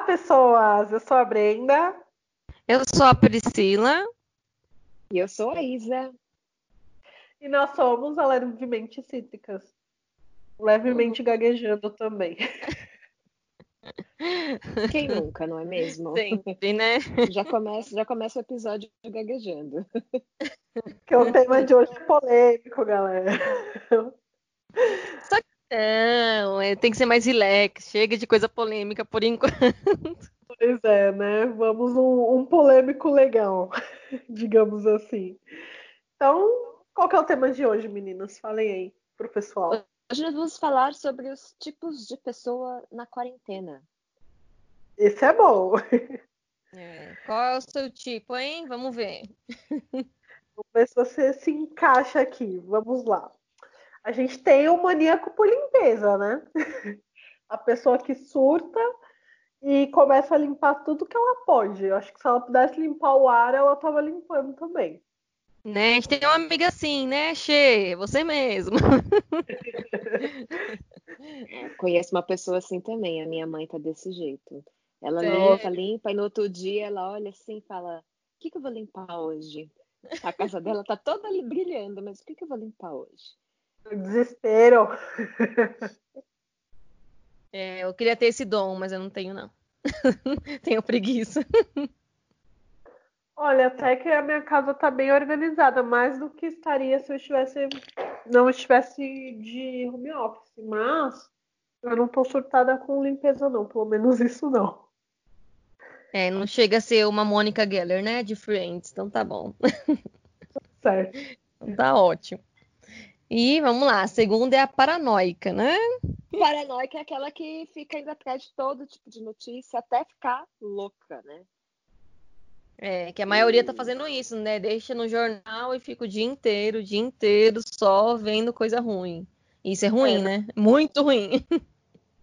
Olá, pessoas! Eu sou a Brenda. Eu sou a Priscila. E eu sou a Isa. E nós somos a Levemente Cítricas. Levemente gaguejando também. Quem nunca, não é mesmo? Sempre, né? Já começa, já começa o episódio gaguejando. Que o tema de hoje é polêmico, galera. Só que não, é, tem que ser mais relax. Chega de coisa polêmica por enquanto. Pois é, né? Vamos um, um polêmico legal, digamos assim. Então, qual que é o tema de hoje, meninas? Falem aí pro pessoal. Hoje nós vamos falar sobre os tipos de pessoa na quarentena. Esse é bom. É, qual é o seu tipo, hein? Vamos ver. Vamos ver se você se encaixa aqui. Vamos lá. A gente tem o maníaco por limpeza, né? A pessoa que surta e começa a limpar tudo que ela pode. Eu acho que se ela pudesse limpar o ar, ela estava limpando também. Né? A gente tem uma amiga assim, né, Xê? Você mesmo. É, conheço uma pessoa assim também. A minha mãe tá desse jeito. Ela limpa, limpa, e no outro dia ela olha assim e fala: O que, que eu vou limpar hoje? A casa dela tá toda ali brilhando, mas o que, que eu vou limpar hoje? Desespero. É, eu queria ter esse dom, mas eu não tenho, não. tenho preguiça. Olha, até que a minha casa tá bem organizada, mais do que estaria se eu estivesse não estivesse de home office, mas eu não tô surtada com limpeza não, pelo menos isso não. É, não chega a ser uma Mônica Geller, né, de Friends, então tá bom. Certo. Então tá ótimo. E vamos lá, a segunda é a paranoica, né? Paranoica é aquela que fica indo atrás de todo tipo de notícia até ficar louca, né? É, que a maioria tá fazendo isso, né? Deixa no jornal e fica o dia inteiro, o dia inteiro só vendo coisa ruim. Isso é ruim, É. né? Muito ruim.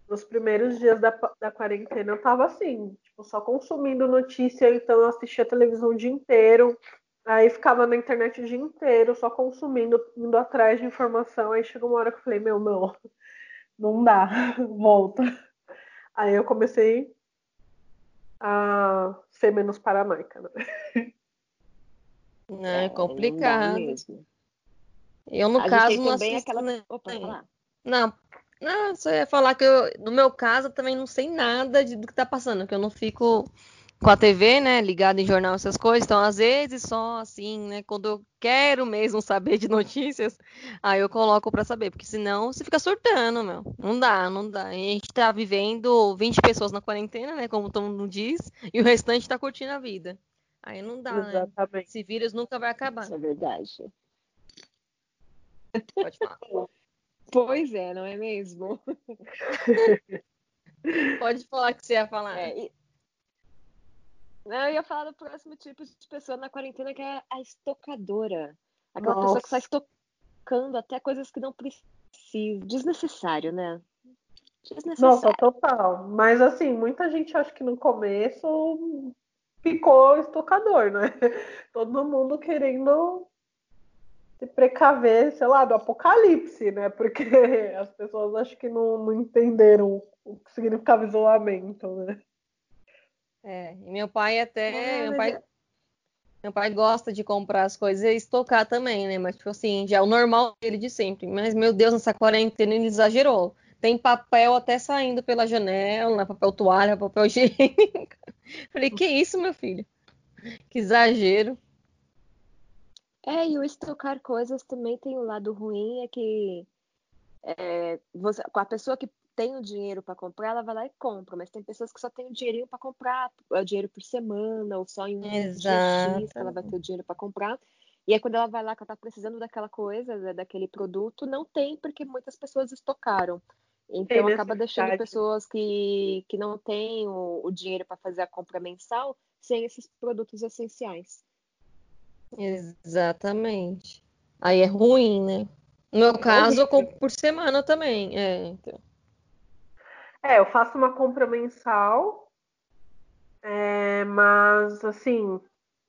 Nos primeiros dias da, da quarentena eu tava assim, tipo, só consumindo notícia, então eu assistia televisão o dia inteiro. Aí ficava na internet o dia inteiro, só consumindo, indo atrás de informação. Aí chegou uma hora que eu falei, meu, não, não dá, volta. Aí eu comecei a ser menos paranoica, né? É, não dá complicado. mesmo. Eu, no a caso, não também assisto, aquela. né? Opa, É. falar. Não, não, só ia falar que eu, no meu caso, eu também não sei nada de- do que tá passando, que eu não fico com a TV, né, ligada em jornal, essas coisas. Então, às vezes, só assim, né, quando eu quero mesmo saber de notícias, aí eu coloco pra saber, porque senão você fica surtando, meu. Não dá, não dá. E a gente tá vivendo 20 pessoas na quarentena, né, como todo mundo diz, e o restante tá curtindo a vida. Aí não dá, né? Exatamente. Esse vírus nunca vai acabar. Isso é verdade. Pode falar. Pois é, não é mesmo? Pode falar que você ia falar. É, e- Não, eu ia falar do próximo tipo de pessoa na quarentena, que é a estocadora. Aquela pessoa que Nossa. está estocando até coisas que não precisam. Desnecessário, né? Desnecessário. Nossa, total. Mas assim, muita gente acho que no começo ficou estocador, né? Todo mundo querendo se precaver, sei lá, do apocalipse, né? Porque as pessoas acho que não, não entenderam o que significava isolamento, né? É, e meu pai até. É, meu, pai, meu pai gosta de comprar as coisas e estocar também, né? Mas, tipo assim, já é o normal dele de sempre. Mas, meu Deus, nessa quarentena ele exagerou. Tem papel até saindo pela janela, papel toalha, papel higiênico. Falei, que isso, meu filho? Que exagero. É, e o estocar coisas também tem um lado ruim, é que é, você, com a pessoa que tem o dinheiro para comprar, ela vai lá e compra, mas tem pessoas que só têm o dinheirinho para comprar, é o dinheiro por semana, ou só em um dia X que ela vai ter o dinheiro para comprar. E aí quando ela vai lá que ela tá precisando daquela coisa, daquele produto, não tem, porque muitas pessoas estocaram. Então Tem acaba deixando pessoas que, que não têm o, o dinheiro para fazer a compra mensal sem esses produtos essenciais. Exatamente. Aí é ruim, né? No meu caso, eu compro por semana também. É, então. É, eu faço uma compra mensal, é, mas assim,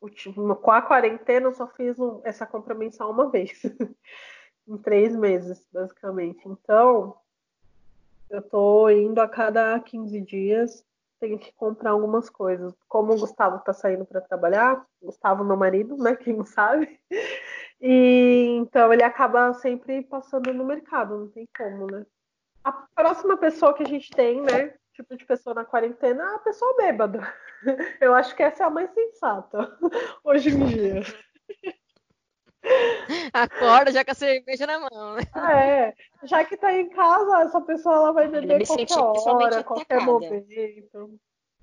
o- com a quarentena eu só fiz um- essa compra mensal uma vez. em três meses, basicamente. Então, eu tô indo a cada 15 dias tenho que comprar algumas coisas. Como o Gustavo tá saindo para trabalhar, Gustavo, meu marido, né? Quem não sabe. E então ele acaba sempre passando no mercado, não tem como, né? A próxima pessoa que a gente tem, né? Tipo de pessoa na quarentena, é a pessoa bêbada. Eu acho que essa é a mais sensata hoje em dia. Acorda já com a cerveja na mão. Né? É, já que tá em casa, essa pessoa ela vai beber qualquer hora, qualquer momento,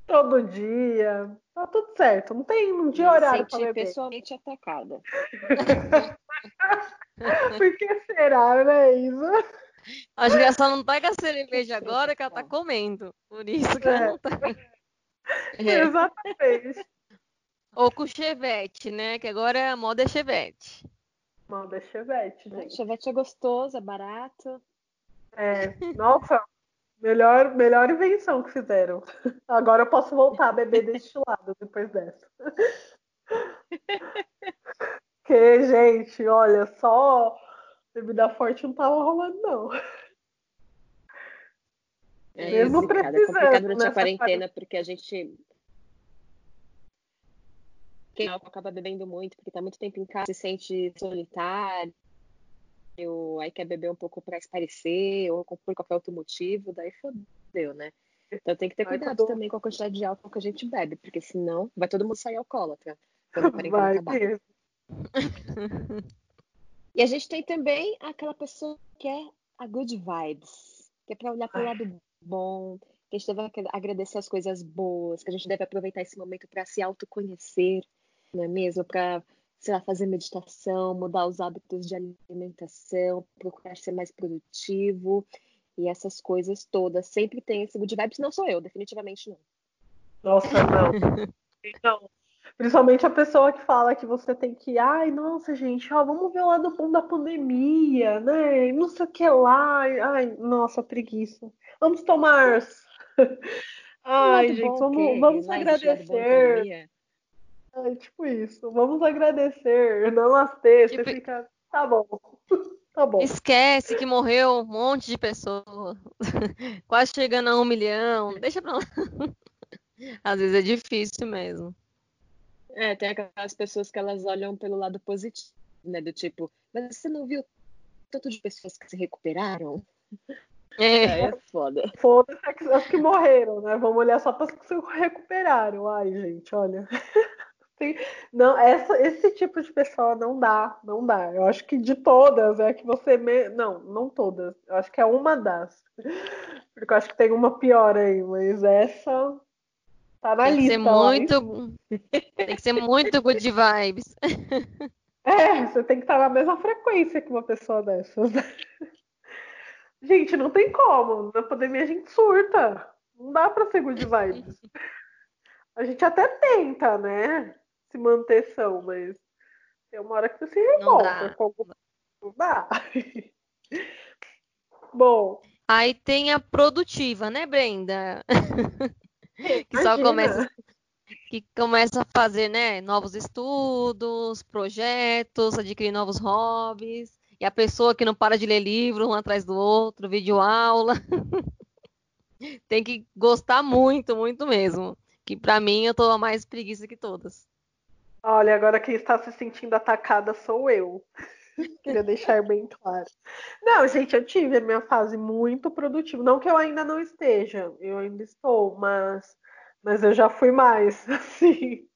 todo dia. Tá tudo certo, não tem um dia horário para beber. pessoalmente atacada. Por que será, né, Isa? Acho que ela só não tá com a cerveja agora que ela tá comendo. Por isso que é. ela não tá. É. Exatamente. Ou com chevette, né? Que agora a moda é chevette. Moda é chevette, gente. Chevette é gostoso, é barato. É, nossa, melhor, melhor invenção que fizeram. Agora eu posso voltar a beber destilado depois dessa. Que, gente, olha, só bebida forte não tava rolando, não. É, Mesmo precisando. É complicado durante a quarentena, porque a gente quem acaba bebendo muito, porque tá muito tempo em casa, se sente solitário, aí quer beber um pouco para esparecer, ou por qualquer outro motivo, daí fodeu, né? Então tem que ter cuidado todo... também com a quantidade de álcool que a gente bebe, porque senão vai todo mundo sair alcoólatra. Vai. e a gente tem também aquela pessoa que é a good vibes, que é para olhar para o lado bom, que a gente deve agradecer as coisas boas, que a gente deve aproveitar esse momento para se autoconhecer, não é mesmo? Para, sei lá, fazer meditação, mudar os hábitos de alimentação, procurar ser mais produtivo e essas coisas todas. Sempre tem esse good vibes, não sou eu, definitivamente não. Nossa, não. não. Principalmente a pessoa que fala que você tem que, ai, nossa, gente, ó, vamos ver o lado bom da pandemia, né? Não sei o que lá. Ai, nossa, preguiça. Vamos tomar. Ai, gente, vamos, vamos agradecer. É tipo isso. Vamos agradecer. Namastê. Tipo... Você fica. Tá bom. Tá bom. Esquece que morreu um monte de pessoas. Quase chegando a um milhão. Deixa pra lá. Às vezes é difícil mesmo. É, tem aquelas pessoas que elas olham pelo lado positivo, né? Do tipo, mas você não viu tanto de pessoas que se recuperaram? É, é, é foda. Foda-se as que morreram, né? Vamos olhar só para as que se recuperaram. Ai, gente, olha. Sim. Não, essa, esse tipo de pessoa não dá, não dá. Eu acho que de todas é que você. Me... Não, não todas. Eu acho que é uma das. Porque eu acho que tem uma pior aí, mas essa tá na tem lista. Que ser muito... tem que ser muito good vibes. É, você tem que estar na mesma frequência que uma pessoa dessas. Gente, não tem como. Na pandemia a gente surta. Não dá pra ser good vibes. A gente até tenta, né? se manter são, mas tem uma hora que você se revolta. Como... Não dá. Bom. Aí tem a produtiva, né, Brenda? que só começa que começa a fazer, né, novos estudos, projetos, adquirir novos hobbies, e a pessoa que não para de ler livro um atrás do outro, vídeo aula. tem que gostar muito, muito mesmo. Que para mim eu tô mais preguiça que todas. Olha, agora quem está se sentindo atacada sou eu. Queria deixar bem claro. Não, gente, eu tive a minha fase muito produtiva. Não que eu ainda não esteja, eu ainda estou, mas, mas eu já fui mais, assim.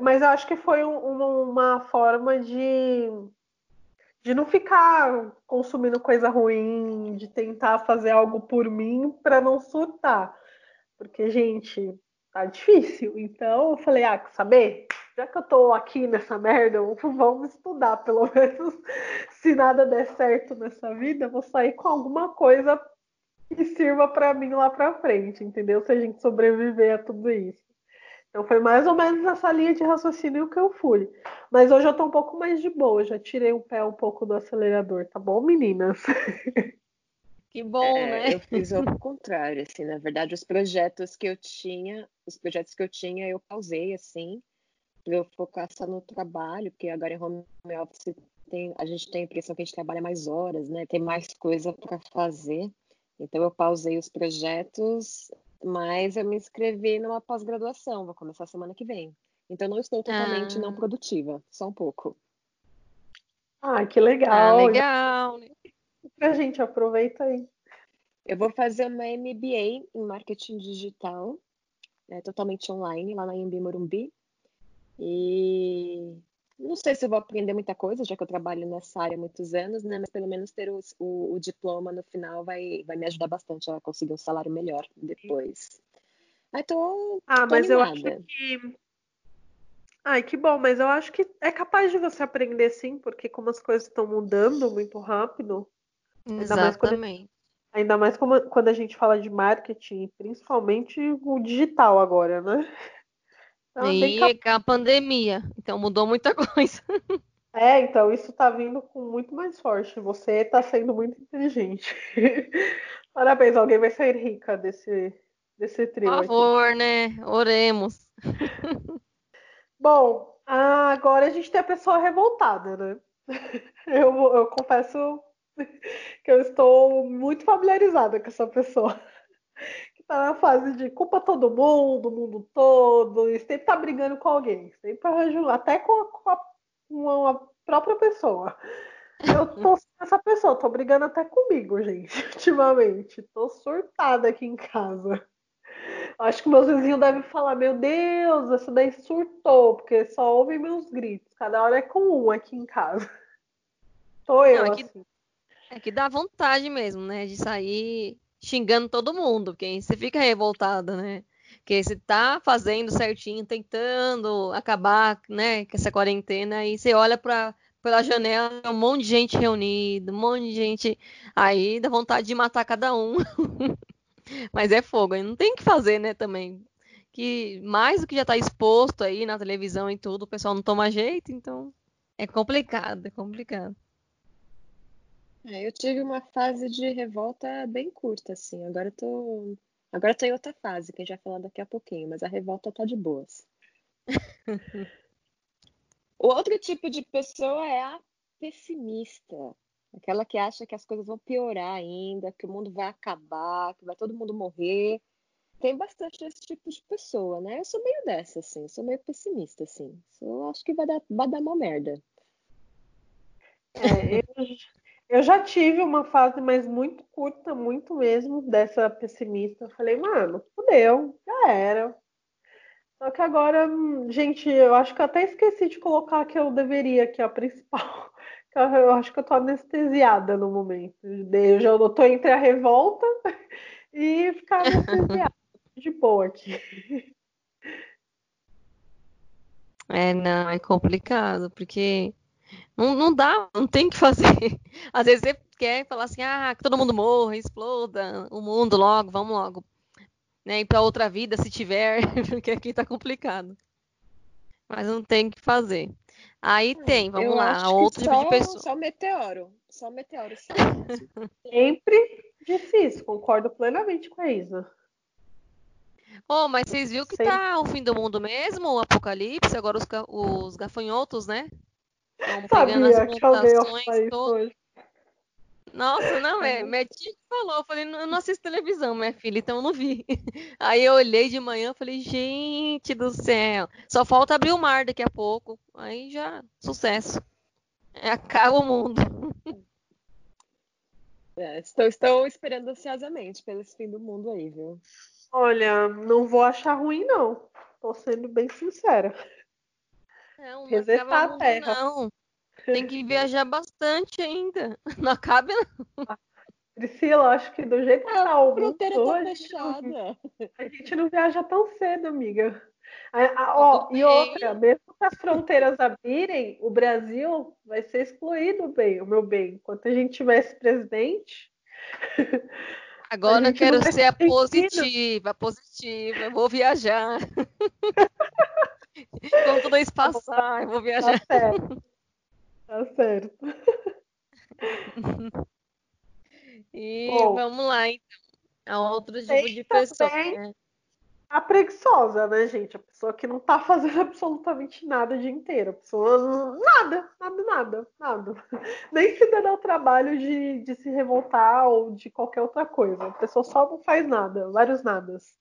Mas eu acho que foi um, uma, uma forma de, de não ficar consumindo coisa ruim, de tentar fazer algo por mim para não surtar. Porque, gente, tá difícil. Então eu falei, ah, quer saber? Já que eu tô aqui nessa merda, vamos estudar, pelo menos. Se nada der certo nessa vida, eu vou sair com alguma coisa que sirva para mim lá para frente, entendeu? Se a gente sobreviver a tudo isso. Então foi mais ou menos essa linha de raciocínio que eu fui. Mas hoje eu tô um pouco mais de boa, já tirei o pé um pouco do acelerador, tá bom, meninas? Que bom, é, né? Eu fiz o contrário, assim, na verdade, os projetos que eu tinha, os projetos que eu tinha, eu pausei, assim, eu focar só no trabalho, porque agora em home office tem, a gente tem a impressão que a gente trabalha mais horas, né? Tem mais coisa para fazer. Então eu pausei os projetos Mas eu me inscrevi numa pós-graduação, vou começar semana que vem. Então não estou totalmente ah. não produtiva, só um pouco. Ah, que legal. Ah, legal. Pra gente, aproveita aí. Eu vou fazer uma MBA em marketing digital, é, totalmente online, lá na IMB Morumbi. E não sei se eu vou aprender muita coisa, já que eu trabalho nessa área há muitos anos, né? Mas pelo menos ter o, o, o diploma no final vai, vai me ajudar bastante a conseguir um salário melhor depois. Ai, tô, ah, tô mas animada. eu acho que. Ai, que bom, mas eu acho que é capaz de você aprender sim, porque como as coisas estão mudando muito rápido. Exatamente. Ainda mais, quando, ainda mais quando a gente fala de marketing, principalmente o digital agora, né? Então, e cap... a pandemia, então mudou muita coisa. É, então isso tá vindo com muito mais forte. Você tá sendo muito inteligente. Parabéns, alguém vai sair rica desse, desse trio. Por favor, aqui. né? Oremos. Bom, agora a gente tem a pessoa revoltada, né? Eu, eu confesso que eu estou muito familiarizada com essa pessoa tá na fase de culpa todo mundo, o mundo todo, e sempre tá brigando com alguém, sempre arranja, até com, a, com, a, com a própria pessoa. Eu tô essa pessoa, tô brigando até comigo, gente, ultimamente. Tô surtada aqui em casa. Acho que meus vizinhos devem falar, meu Deus, essa daí surtou, porque só ouvem meus gritos. Cada hora é com um aqui em casa. Tô eu, Não, é que, assim. É que dá vontade mesmo, né? De sair xingando todo mundo, porque você fica revoltada, né? Porque você tá fazendo certinho, tentando acabar, né, com essa quarentena, e você olha para pela janela, um monte de gente reunida, um monte de gente aí dá vontade de matar cada um. Mas é fogo, aí não tem que fazer, né, também. Que mais do que já tá exposto aí na televisão e tudo, o pessoal não toma jeito, então é complicado, é complicado. É, eu tive uma fase de revolta bem curta, assim. Agora eu tô. Agora eu tô em outra fase, que a gente vai falar daqui a pouquinho, mas a revolta tá de boas. o outro tipo de pessoa é a pessimista. Aquela que acha que as coisas vão piorar ainda, que o mundo vai acabar, que vai todo mundo morrer. Tem bastante desse tipo de pessoa, né? Eu sou meio dessa, assim. Sou meio pessimista, assim. Eu acho que vai dar, vai dar uma merda. É, eu, eu já tive uma fase, mas muito curta, muito mesmo, dessa pessimista. Eu falei, mano, fodeu, já era. Só que agora, gente, eu acho que eu até esqueci de colocar que eu deveria, que é a principal. Eu acho que eu tô anestesiada no momento. Eu já tô entre a revolta e ficar anestesiada de boa aqui. É, não, é complicado, porque não, não dá, não tem que fazer. Às vezes você quer falar assim, ah, que todo mundo morra, exploda o mundo logo, vamos logo. Né, ir para outra vida se tiver, porque aqui tá complicado. Mas não tem que fazer. Aí hum, tem, vamos Eu lá, outro tipo de pessoa. Só meteoro. Só meteoro. Sempre difícil, concordo plenamente com a Isa. Oh, mas vocês viram que Sempre. tá o fim do mundo mesmo, o apocalipse, agora os, os gafanhotos, né? Estão pegando as mutações todas. Nossa, não, é, minha tia falou, eu falei, eu não assisto televisão, minha filha, então eu não vi. Aí eu olhei de manhã, e falei, gente do céu, só falta abrir o mar daqui a pouco, aí já, sucesso. É, acaba o mundo. É, estou, estou esperando ansiosamente pelo fim do mundo aí, viu? Olha, não vou achar ruim, não. Tô sendo bem sincera. Não, Resetar a Terra. Não. Tem que viajar bastante ainda. Não acaba, não. Priscila, acho que do jeito que tá o fronteira tá. A gente não viaja tão cedo, amiga. ó, e outra, mesmo que as fronteiras abrirem, o Brasil vai ser excluído, bem, o meu bem. Enquanto a gente tivesse presidente. Agora eu quero ser a positiva, a positiva, eu vou viajar. Quando tudo isso passar, eu vou viajar. Tá certo. Tá certo. E Bom, vamos lá, então. A outro tipo de pessoa. Né? A preguiçosa, né, gente? A pessoa que não tá fazendo absolutamente nada o dia inteiro. A pessoa nada, nada, nada, nada. Nem se dá o trabalho de, de se revoltar ou de qualquer outra coisa. A pessoa só não faz nada, vários nadas.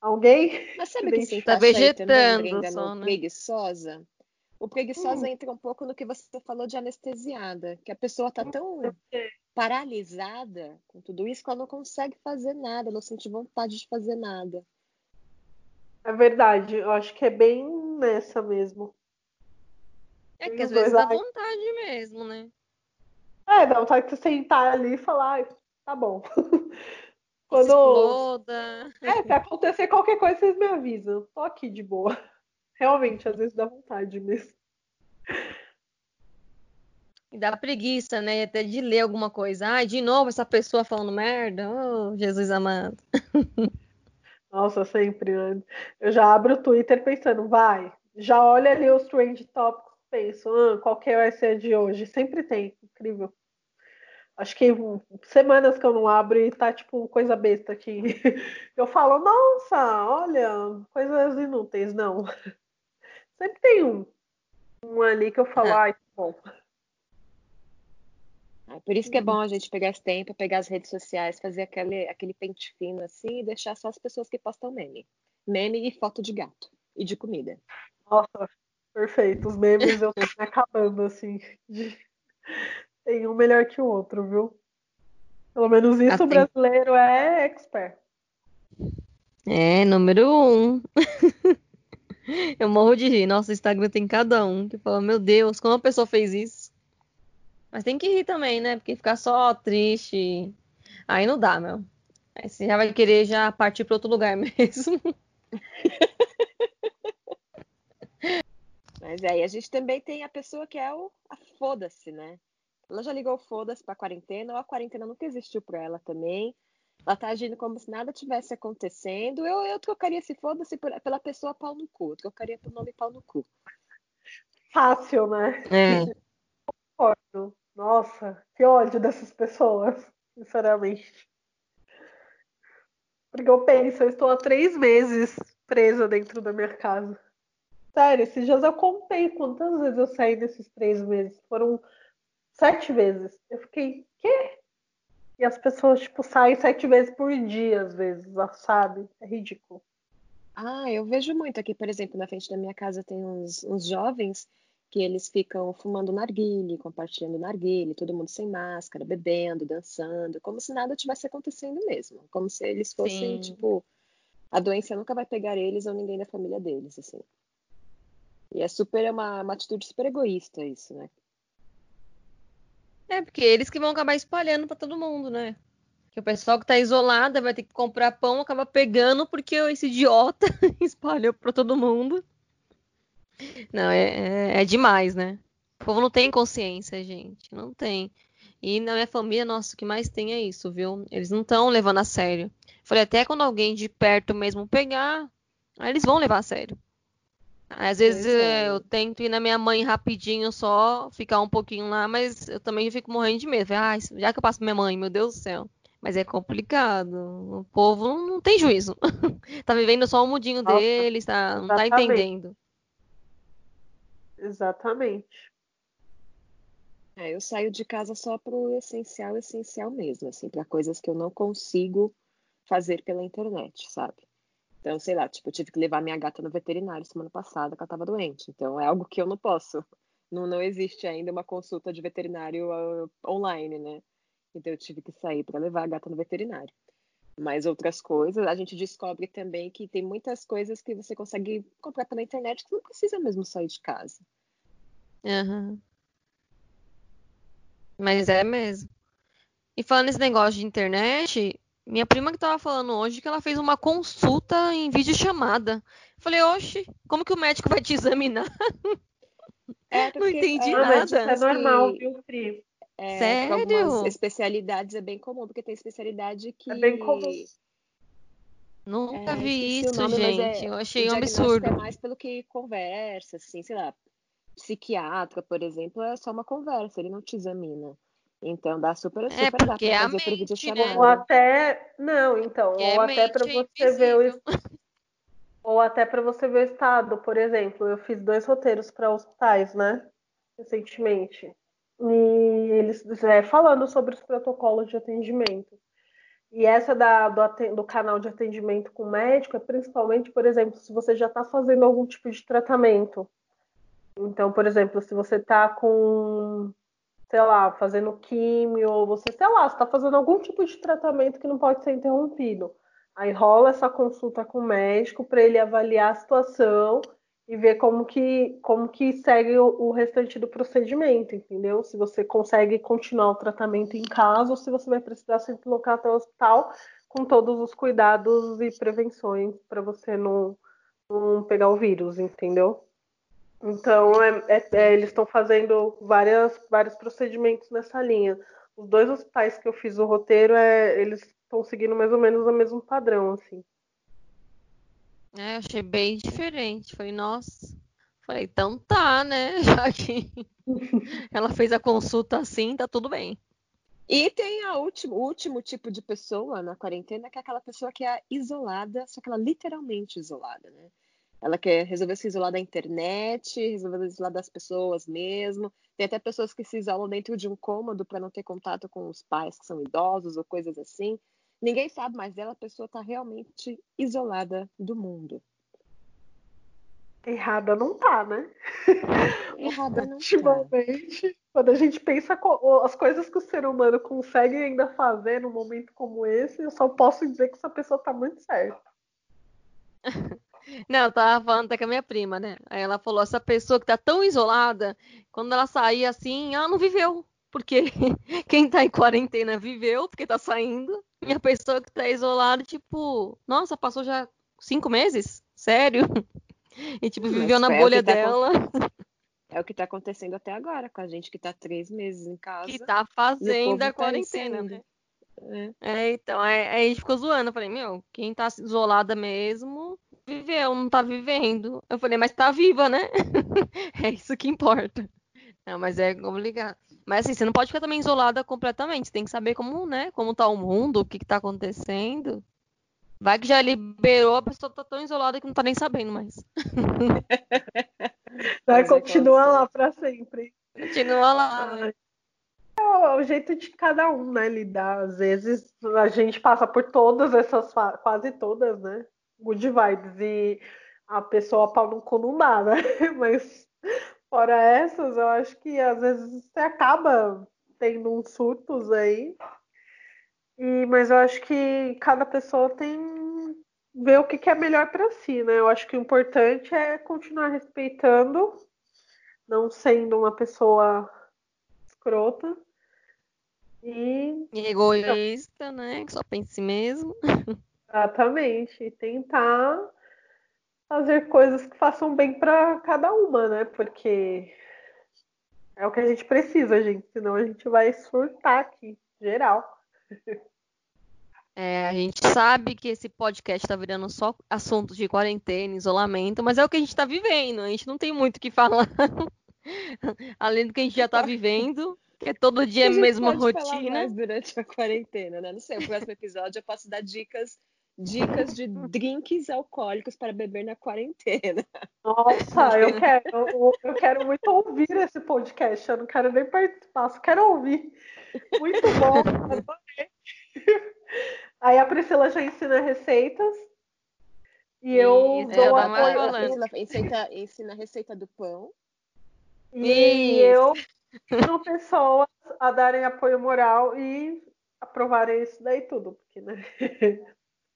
Alguém? Mas sabe que se Tá encaixa aí também, vegetando Brenda, só, no né? preguiçosa? O preguiçosa entra um pouco no que você falou de anestesiada, que a pessoa tá tão paralisada com tudo isso que ela não consegue fazer nada, não sente vontade de fazer nada. É verdade, eu acho que é bem nessa mesmo. É que às vezes dá vontade mesmo, né? É, dá vontade de você sentar ali e falar, "Ai, tá bom. Quando. Exploda. É, se acontecer qualquer coisa, vocês me avisam. Tô aqui de boa. Realmente, às vezes dá vontade mesmo. E dá preguiça, né? Até de ler alguma coisa. Ai, de novo essa pessoa falando merda. Oh, Jesus amado. Nossa, sempre, né? Eu já abro o Twitter pensando, vai. Já olha ali os trend topics, penso, ah, qual que vai ser de hoje? Sempre tem, incrível. Acho que semanas que eu não abro e tá tipo coisa besta aqui. Eu falo, nossa, olha, coisas inúteis. Não. Sempre tem um. Um ali que eu falo, Ah. ai, tá bom. Ah, Por isso que é bom a gente pegar esse tempo, pegar as redes sociais, fazer aquele, aquele pente fino assim e deixar só as pessoas que postam meme. Meme e foto de gato e de comida. Nossa, perfeito. Os memes eu tô me acabando, assim. de- Tem um melhor que o outro, viu? Pelo menos isso Ah, o brasileiro é expert. É, número um. Eu morro de rir. Nossa, o Instagram tem cada um que fala, meu Deus, como a pessoa fez isso? Mas tem que rir também, né? Porque ficar só triste. Aí não dá, meu. Aí você já vai querer já partir para outro lugar mesmo. Mas aí a gente também tem a pessoa que é o a foda-se, né? Ela já ligou o foda-se pra quarentena, ou a quarentena nunca existiu pra ela também. Ela tá agindo como se nada tivesse acontecendo. Eu, eu trocaria esse foda-se por- pela pessoa pau no cu. Eu trocaria pelo nome pau no cu. Fácil, né? É. Concordo. Nossa, que ódio dessas pessoas, sinceramente. Porque eu penso, eu estou há três meses presa dentro da minha casa. Sério, esses dias eu contei quantas vezes eu saí nesses três meses. Foram sete vezes. Eu fiquei, quê? E as pessoas, tipo, saem sete vezes por dia, às vezes, sabe? É ridículo. Ah, eu vejo muito aqui, por exemplo, na frente da minha casa tem uns, uns jovens que eles ficam fumando narguile, compartilhando narguile, todo mundo sem máscara, bebendo, dançando, como se nada tivesse acontecendo mesmo. Como se eles fossem, Sim. tipo, a doença nunca vai pegar eles ou ninguém da família deles, assim. E é super, é uma, uma atitude super egoísta isso, né? É, porque eles que vão acabar espalhando para todo mundo, né? Que o pessoal que tá isolado vai ter que comprar pão, acaba pegando porque esse idiota espalhou para todo mundo. Não, é, é, é demais, né? O povo não tem consciência, gente. Não tem. E na minha família, nossa, o que mais tem é isso, viu? Eles não estão levando a sério. Falei, até quando alguém de perto mesmo pegar, aí eles vão levar a sério. Às vezes é. eh, eu tento ir na minha mãe rapidinho só, ficar um pouquinho lá, mas eu também fico morrendo de medo. Ah, já que eu passo pra minha mãe, meu Deus do céu. Mas é complicado. O povo não, tem juízo. Tá vivendo só o mudinho Nossa, deles, tá, não tá exatamente. entendendo. Exatamente. É, eu saio de casa só pro essencial, essencial mesmo, assim, para coisas que eu não consigo fazer pela internet, sabe? Então, sei lá, tipo, eu tive que levar minha gata no veterinário semana passada, que ela tava doente. Então, é algo que eu não posso. Não, não existe ainda uma consulta de veterinário ah, online, né? Então, eu tive que sair para levar a gata no veterinário. Mas outras coisas, a gente descobre também que tem muitas coisas que você consegue comprar pela internet que não precisa mesmo sair de casa. Aham. Mas é mesmo. E falando nesse negócio de internet, minha prima que tava falando hoje que ela fez uma consulta em videochamada. Falei, oxe, como que o médico vai te examinar? É, Não entendi mas isso nada. é normal, que- viu, Pri? É, Sério? algumas especialidades é bem comum, porque tem especialidade que. É bem comum. Nunca É, vi isso, nome, gente. é- Eu achei um diagnóstico absurdo. é mais pelo que conversa, assim, sei lá. Psiquiatra, por exemplo, é só uma conversa, ele não te examina. Então dá super, É, super dá porque pra é fazer mente, videochamada. Ou até. Não, então, Porque ou é até para você ver o. Ou até para você ver o estado, por exemplo, eu fiz dois roteiros para hospitais, né? Recentemente. E eles é, falando sobre os protocolos de atendimento. E essa da, do, do, canal de atendimento com médico é principalmente, por exemplo, se você já está fazendo algum tipo de tratamento. Então, por exemplo, se você está com, sei lá, fazendo químio, ou você, sei lá, está fazendo algum tipo de tratamento que não pode ser interrompido. Aí rola essa consulta com o médico para ele avaliar a situação e ver como que, como que segue o, o, restante do procedimento, entendeu? Se você consegue continuar o tratamento em casa ou se você vai precisar se deslocar até o hospital com todos os cuidados e prevenções para você não, não pegar o vírus, entendeu? Então, é, é, é, eles estão fazendo várias, vários procedimentos nessa linha. Os dois hospitais que eu fiz o roteiro, é, eles estão seguindo mais ou menos o mesmo padrão, assim. É, achei bem diferente. Falei, nossa. Falei, então tá, né? Já que ela fez a consulta assim, tá tudo bem. E tem a último, o último tipo de pessoa na quarentena, que é aquela pessoa que é isolada, só que ela é literalmente isolada, né? Ela quer resolver se isolar da internet, resolver se isolar das pessoas mesmo. Tem até pessoas que se isolam dentro de um cômodo para não ter contato com os pais que são idosos ou coisas assim. Ninguém sabe mais dela, a pessoa está realmente isolada do mundo. Errada não tá, né? Errada não Ultimamente, tá. quando a gente pensa as coisas que o ser humano consegue ainda fazer num momento como esse, eu só posso dizer que essa pessoa tá muito certa. Não, eu tava falando até com a minha prima, né? Aí ela falou: essa pessoa que tá tão isolada, quando ela sair assim, ela não viveu. Porque quem tá em quarentena viveu, porque tá saindo. E a pessoa que tá isolada, tipo, nossa, passou já cinco meses? Sério? E, tipo, viveu na é bolha tá dela. É o que tá acontecendo até agora, com a gente que tá três meses em casa. Que tá fazendo a tá quarentena, né? É. é. então, aí, aí a gente ficou zoando. Eu falei, meu, quem tá isolada mesmo, viveu, não tá vivendo. Eu falei, mas tá viva, né? é isso que importa. Não, mas é complicado. Mas assim, você não pode ficar também isolada completamente. Você tem que saber como, né, como tá o mundo, o que, que tá acontecendo. Vai que já liberou, a pessoa tá tão isolada que não tá nem sabendo mais. Vai continuar lá para sempre. Continua lá. É o jeito de cada um, né, lidar. Às vezes a gente passa por todas essas, quase todas, né? Good vibes. E a pessoa pau no cu não dá, né? Mas Fora essas, eu acho que às vezes você acaba tendo uns surtos aí. E, mas eu acho que cada pessoa tem ver o que, que é melhor para si, né? Eu acho que o importante é continuar respeitando, não sendo uma pessoa escrota. E. Egoísta, né? Que só pensa em si mesmo. Exatamente. E tentar fazer coisas que façam bem para cada uma, né? Porque é o que a gente precisa, gente. Senão a gente vai surtar aqui, geral. É, a gente sabe que esse podcast está virando só assuntos de quarentena, isolamento, mas é o que a gente está vivendo. A gente não tem muito o que falar. Além do que a gente já está vivendo, que é todo dia a, a mesma rotina. Falar mais durante a quarentena, né? Não sei, o próximo episódio eu posso dar dicas dicas de drinks alcoólicos para beber na quarentena. Nossa, eu quero, eu, eu, quero muito ouvir esse podcast. Eu não quero nem participar, só quero ouvir. Muito bom. Aí a Priscila já ensina receitas. E eu Isso, dou apoio. A Priscila ensina, ensina a receita do pão. E Isso. eu ensino pessoas a darem apoio moral e aprovarem isso daí tudo. Porque, né?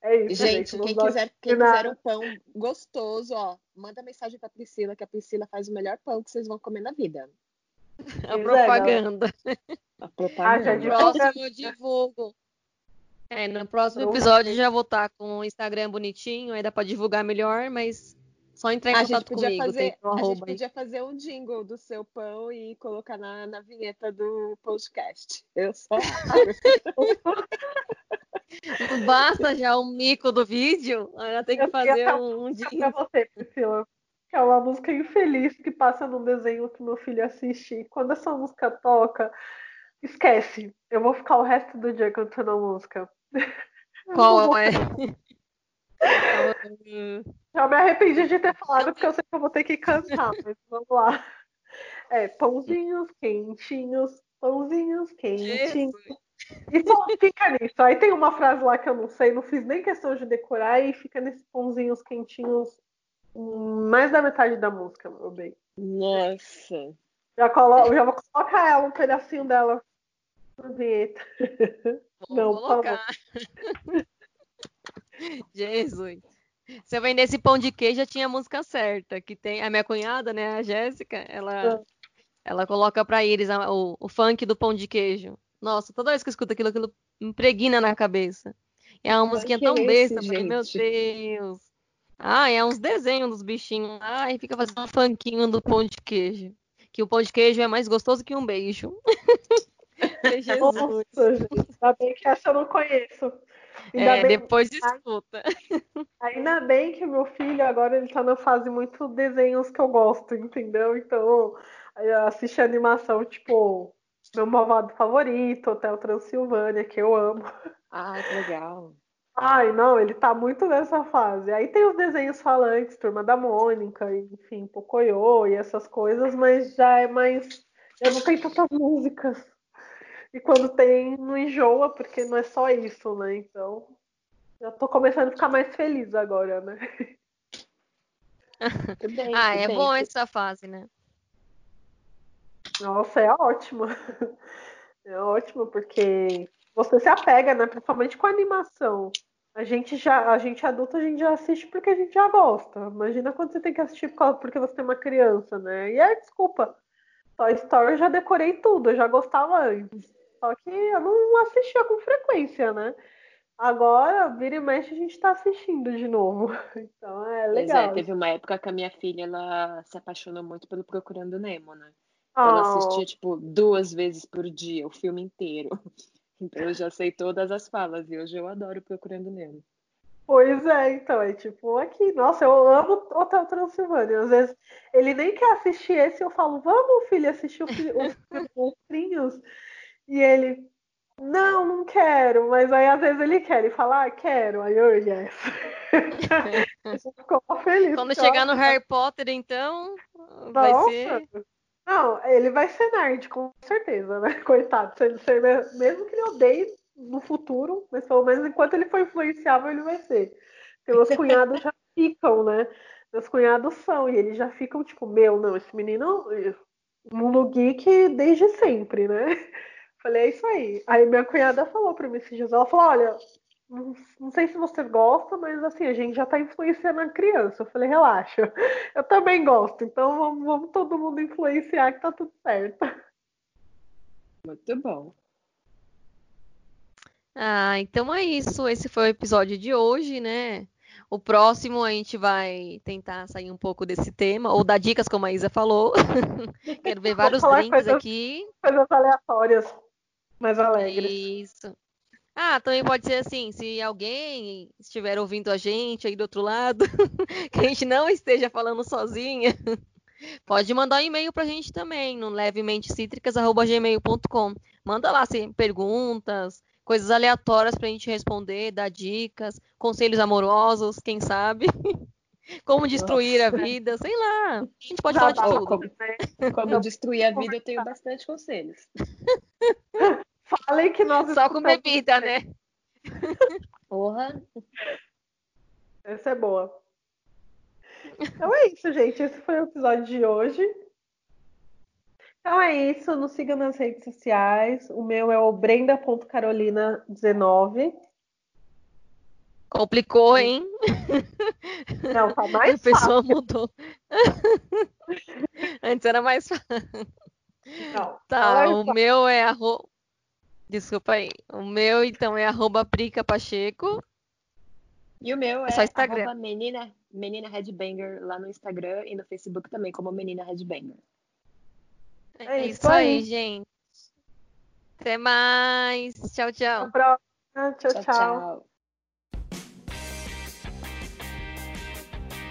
É isso, gente. gente quem, quiser, quem quiser um pão gostoso, ó, manda mensagem pra Priscila, que a Priscila faz o melhor pão que vocês vão comer na vida. A propaganda. A propaganda. Ah, no próximo eu divulgo. É, no próximo episódio já vou estar com o Instagram bonitinho, aí dá pra divulgar melhor, mas só entrar em a contato comigo. Fazer, a gente podia fazer um jingle do seu pão e colocar na, na vinheta do podcast. Eu só. Não basta já o mico do vídeo, ainda tem que fazer um, um jingle. Pra você, Priscila. Que é uma música infeliz que passa num desenho que meu filho assiste. Quando essa música toca, esquece. Eu vou ficar o resto do dia cantando a música. Qual é? Já me arrependi de ter falado, porque eu sei que eu vou ter que cantar, mas vamos lá. É, pãozinhos quentinhos, pãozinhos quentinhos. E só fica nisso. Aí tem uma frase lá que eu não sei, não fiz nem questão de decorar, e fica nesses pãozinhos quentinhos mais da metade da música, meu bem. Nossa. Já, colo... já vou colocar ela, um pedacinho dela na vinheta. Vou Não, colocar. Jesus. Se eu vendesse pão de queijo, já tinha a música certa. Que tem a minha cunhada, né, a Jéssica, ela, Ah. ela coloca pra eles a- o, o funk do pão de queijo. Nossa, toda vez que eu escuto aquilo, aquilo impregna na cabeça. E é uma musiquinha que é tão esse, besta, eu falei, meu? Deus. Ah, é uns desenhos dos bichinhos lá e fica fazendo um funkinho do pão de queijo. Que o pão de queijo é mais gostoso que um beijo. Jesus. Nossa. Ainda bem que essa eu não conheço. Ainda, É, bem, depois escuta. ainda bem que meu filho agora ele tá na fase muito desenhos que eu gosto, entendeu? Então, assisto animação, tipo, meu malvado favorito, Hotel Transilvânia, que eu amo. Ah, que legal. Ai, não, ele tá muito nessa fase. Aí tem os desenhos falantes, Turma da Mônica, enfim, Pocoyo e essas coisas, mas já é mais. Já não tem tantas músicas. E quando tem, não enjoa, porque não é só isso, né? Então, já tô começando a ficar mais feliz agora, né? Ah, é bom essa fase, né? Nossa, é ótimo. É ótimo, porque você se apega, né? Principalmente com a animação. A gente já, a gente adulta, a gente já assiste porque a gente já gosta. Imagina quando você tem que assistir porque você tem uma criança, né? E é desculpa. Toy Story eu já decorei tudo, eu já gostava antes. Só que eu não assistia com frequência, né? Agora, vira e mexe, a gente tá assistindo de novo. Então é Pois legal. é, teve uma época que a minha filha ela se apaixonou muito pelo Procurando Nemo, né? Ela Oh, assistia, tipo, duas vezes por dia, o filme inteiro. Então eu já sei todas as falas e hoje eu adoro Procurando Nemo. Pois é, então, é tipo aqui. Nossa, eu amo Hotel Transilvânia. Às vezes ele nem quer assistir esse, eu falo, vamos, filho, assistir o fi- os monstrinhos. E ele, não, não quero. Mas aí às vezes ele quer, ele fala, ah, quero. Aí eu, yes. Ficou feliz. Quando chegar no Harry Potter, então, vai Nossa. ser. Não, ele vai ser nerd, com certeza, né? Coitado. Se ele ser, me- mesmo que ele odeie no futuro, mas pelo menos enquanto ele for influenciável, ele vai ser. Porque meus cunhados já ficam, né? Meus cunhados são, e eles já ficam tipo, meu, não, esse menino, mundo geek desde sempre, né? Falei, é isso aí. Aí minha cunhada falou pra mim esses dias, ela falou, olha, não, não sei se você gosta, mas assim, a gente já tá influenciando a criança. Eu falei, relaxa, eu também gosto, então vamos, vamos todo mundo influenciar que tá tudo certo. Muito bom. Ah, então é isso. Esse foi o episódio de hoje, né? O próximo a gente vai tentar sair um pouco desse tema, ou dar dicas, como a Isa falou. Quero ver vários drinks coisas- aqui. Coisas aleatórias, mais alegres. Isso. Ah, também pode ser assim, se alguém estiver ouvindo a gente aí do outro lado, que a gente não esteja falando sozinha, pode mandar um e-mail pra gente também, no levementescítricas.gmail.com. Manda lá assim, perguntas, coisas aleatórias pra gente responder, dar dicas, conselhos amorosos, quem sabe? Como destruir a vida, sei lá. A gente pode falar de tudo. dizer. Como destruir a vida, eu tenho bastante conselhos. Falei que nós Só com bebida, né? Porra. Essa é boa. Então é isso, gente. Esse foi o episódio de hoje. Então é isso. Nos siga nas redes sociais. O meu é o brenda.carolina19. Complicou, hein? Não, tá A mais fácil. pessoa mudou. Antes era mais fácil. Não, Tá, mais o meu é arroba. Desculpa aí. O meu, então, é arroba Prica Pacheco. E o meu é, É só Instagram. menina, menina Headbanger lá no Instagram e no Facebook também, como Menina Headbanger. É, É isso isso aí, aí. gente. Até mais. Tchau, tchau. Até a próxima. tchau. tchau. tchau. tchau.